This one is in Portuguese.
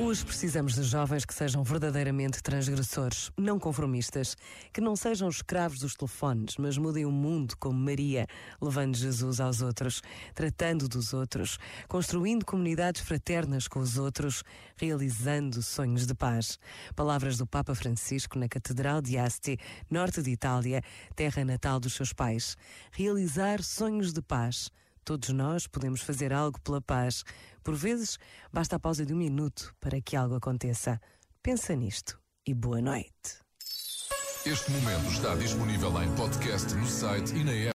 Hoje precisamos de jovens que sejam verdadeiramente transgressores, não conformistas, que não sejam escravos dos telefones, mas mudem o mundo como Maria, levando Jesus aos outros, tratando dos outros, construindo comunidades fraternas com os outros, realizando sonhos de paz. Palavras do Papa Francisco na Catedral de Asti, norte de Itália, terra natal dos seus pais. Realizar sonhos de paz Todos nós podemos fazer algo pela paz. Por vezes, basta a pausa de um minuto para que algo aconteça. Pensa nisto e boa noite. Este momento está disponível em podcast no site e na app.